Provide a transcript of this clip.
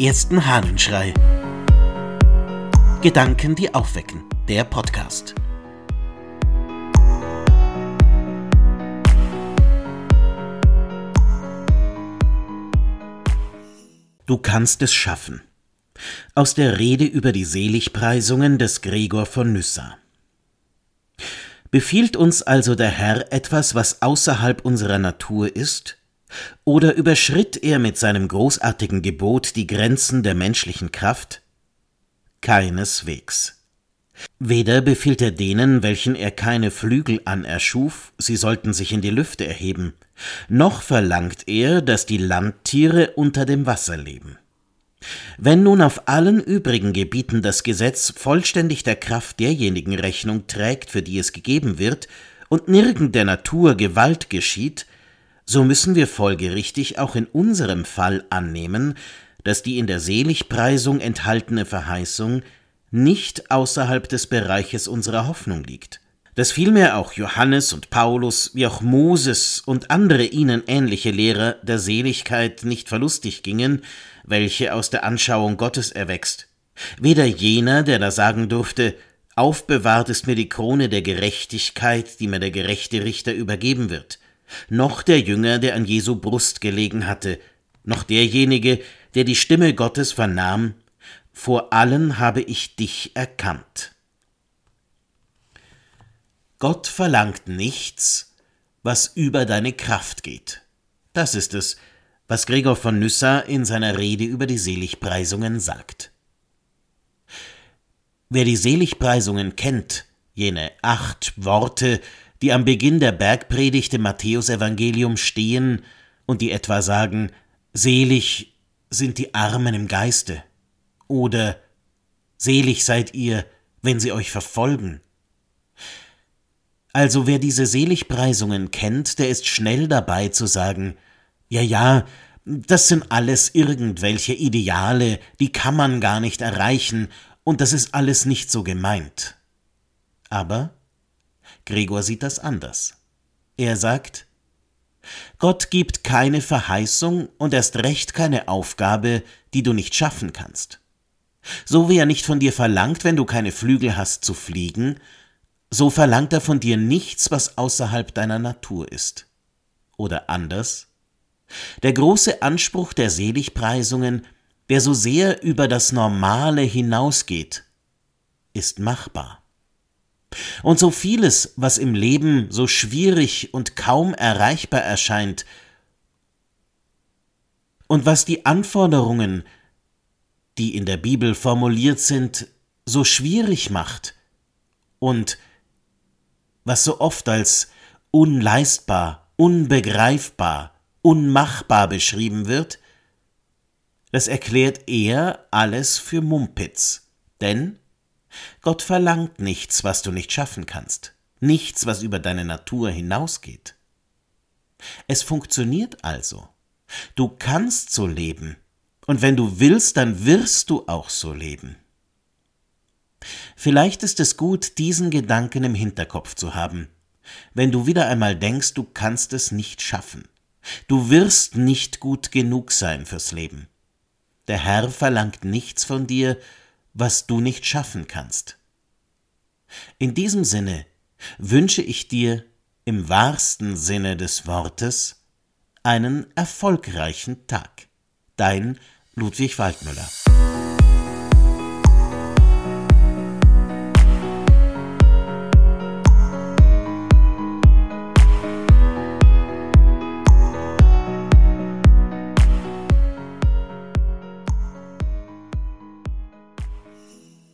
ersten Hahnenschrei. Gedanken, die aufwecken. Der Podcast. Du kannst es schaffen. Aus der Rede über die Seligpreisungen des Gregor von Nyssa. Befiehlt uns also der Herr etwas, was außerhalb unserer Natur ist? Oder überschritt er mit seinem großartigen Gebot die Grenzen der menschlichen Kraft? Keineswegs. Weder befiehlt er denen, welchen er keine Flügel anerschuf, sie sollten sich in die Lüfte erheben, noch verlangt er, dass die Landtiere unter dem Wasser leben. Wenn nun auf allen übrigen Gebieten das Gesetz vollständig der Kraft derjenigen Rechnung trägt, für die es gegeben wird, und nirgend der Natur Gewalt geschieht, so müssen wir folgerichtig auch in unserem Fall annehmen, dass die in der Seligpreisung enthaltene Verheißung nicht außerhalb des Bereiches unserer Hoffnung liegt, dass vielmehr auch Johannes und Paulus wie auch Moses und andere ihnen ähnliche Lehrer der Seligkeit nicht verlustig gingen, welche aus der Anschauung Gottes erwächst, weder jener, der da sagen durfte, aufbewahrt ist mir die Krone der Gerechtigkeit, die mir der gerechte Richter übergeben wird, noch der Jünger, der an Jesu Brust gelegen hatte, noch derjenige, der die Stimme Gottes vernahm, vor allen habe ich dich erkannt. Gott verlangt nichts, was über deine Kraft geht. Das ist es, was Gregor von Nyssa in seiner Rede über die Seligpreisungen sagt. Wer die Seligpreisungen kennt, jene acht Worte, die am Beginn der Bergpredigt im Matthäusevangelium stehen und die etwa sagen, selig sind die Armen im Geiste oder selig seid ihr, wenn sie euch verfolgen. Also wer diese Seligpreisungen kennt, der ist schnell dabei zu sagen, ja, ja, das sind alles irgendwelche Ideale, die kann man gar nicht erreichen, und das ist alles nicht so gemeint. Aber Gregor sieht das anders. Er sagt, Gott gibt keine Verheißung und erst recht keine Aufgabe, die du nicht schaffen kannst. So wie er nicht von dir verlangt, wenn du keine Flügel hast zu fliegen, so verlangt er von dir nichts, was außerhalb deiner Natur ist. Oder anders, der große Anspruch der Seligpreisungen, der so sehr über das Normale hinausgeht, ist machbar. Und so vieles, was im Leben so schwierig und kaum erreichbar erscheint, und was die Anforderungen, die in der Bibel formuliert sind, so schwierig macht und was so oft als unleistbar, unbegreifbar, unmachbar beschrieben wird, das erklärt er alles für Mumpitz. Denn Gott verlangt nichts, was du nicht schaffen kannst, nichts, was über deine Natur hinausgeht. Es funktioniert also. Du kannst so leben, und wenn du willst, dann wirst du auch so leben. Vielleicht ist es gut, diesen Gedanken im Hinterkopf zu haben, wenn du wieder einmal denkst, du kannst es nicht schaffen. Du wirst nicht gut genug sein fürs Leben. Der Herr verlangt nichts von dir, was du nicht schaffen kannst. In diesem Sinne wünsche ich dir im wahrsten Sinne des Wortes einen erfolgreichen Tag. Dein Ludwig Waldmüller.